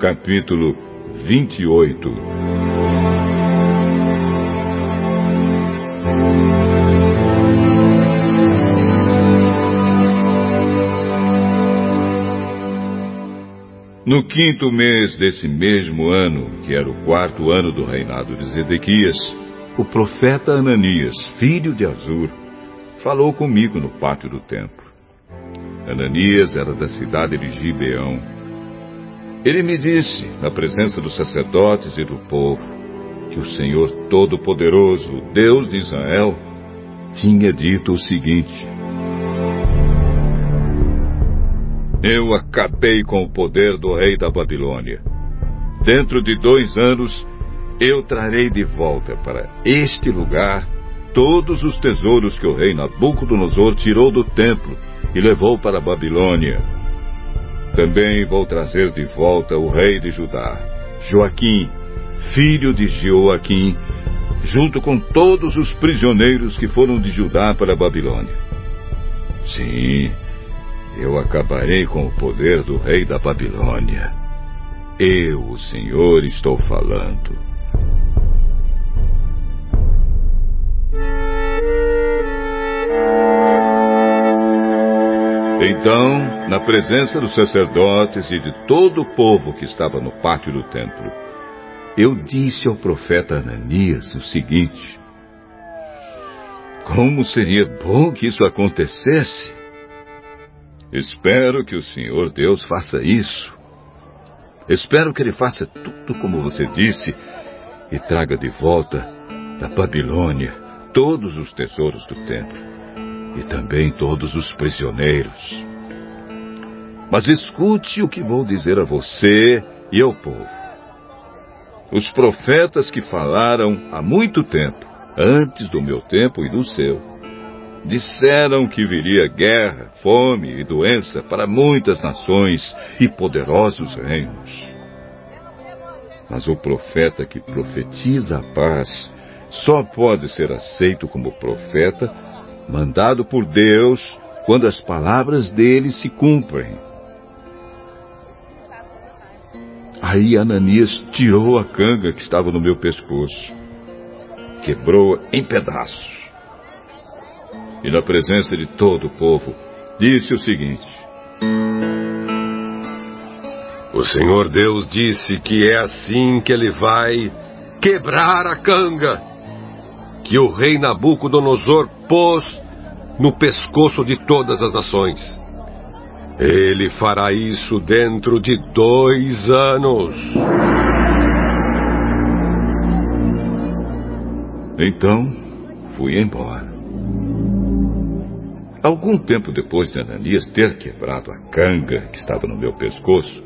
capítulo 28. No quinto mês desse mesmo ano, que era o quarto ano do reinado de Zedequias, o profeta Ananias, filho de Azur, falou comigo no pátio do templo. Ananias era da cidade de Gibeão. Ele me disse, na presença dos sacerdotes e do povo, que o Senhor Todo-Poderoso, Deus de Israel, tinha dito o seguinte: Eu acabei com o poder do rei da Babilônia. Dentro de dois anos, eu trarei de volta para este lugar todos os tesouros que o rei Nabucodonosor tirou do templo e levou para a Babilônia. Também vou trazer de volta o rei de Judá, Joaquim, filho de Joaquim, junto com todos os prisioneiros que foram de Judá para a Babilônia. Sim, eu acabarei com o poder do rei da Babilônia. Eu, o Senhor, estou falando. Então, na presença dos sacerdotes e de todo o povo que estava no pátio do templo, eu disse ao profeta Ananias o seguinte: Como seria bom que isso acontecesse? Espero que o Senhor Deus faça isso. Espero que ele faça tudo como você disse e traga de volta da Babilônia todos os tesouros do templo e também todos os prisioneiros. Mas escute o que vou dizer a você e ao povo. Os profetas que falaram há muito tempo, antes do meu tempo e do seu, disseram que viria guerra, fome e doença para muitas nações e poderosos reinos. Mas o profeta que profetiza a paz só pode ser aceito como profeta mandado por Deus quando as palavras dele se cumprem. Aí Ananias tirou a canga que estava no meu pescoço, quebrou em pedaços. E na presença de todo o povo, disse o seguinte: O Senhor Deus disse que é assim que ele vai quebrar a canga que o rei Nabucodonosor pôs no pescoço de todas as nações. Ele fará isso dentro de dois anos. Então, fui embora. Algum tempo depois de Ananias ter quebrado a canga que estava no meu pescoço,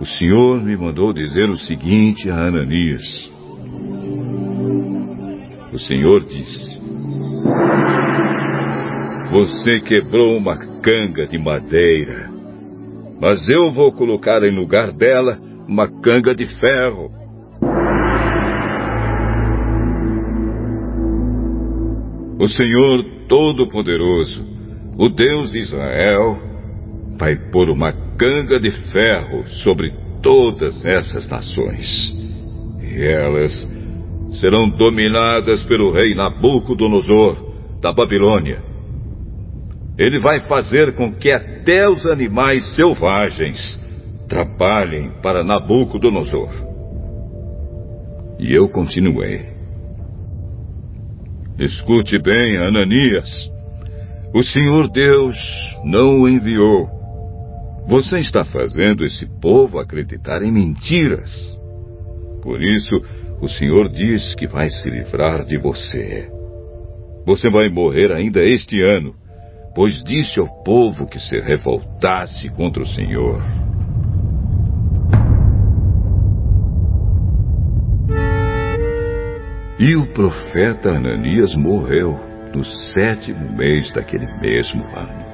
o Senhor me mandou dizer o seguinte a Ananias: O Senhor disse: você quebrou uma canga de madeira, mas eu vou colocar em lugar dela uma canga de ferro. O Senhor Todo-Poderoso, o Deus de Israel, vai pôr uma canga de ferro sobre todas essas nações. E elas serão dominadas pelo rei Nabucodonosor da Babilônia. Ele vai fazer com que até os animais selvagens trabalhem para Nabucodonosor. E eu continuei. Escute bem, Ananias. O Senhor Deus não o enviou. Você está fazendo esse povo acreditar em mentiras. Por isso, o Senhor diz que vai se livrar de você. Você vai morrer ainda este ano, pois disse ao povo que se revoltasse contra o Senhor. E o profeta Ananias morreu no sétimo mês daquele mesmo ano.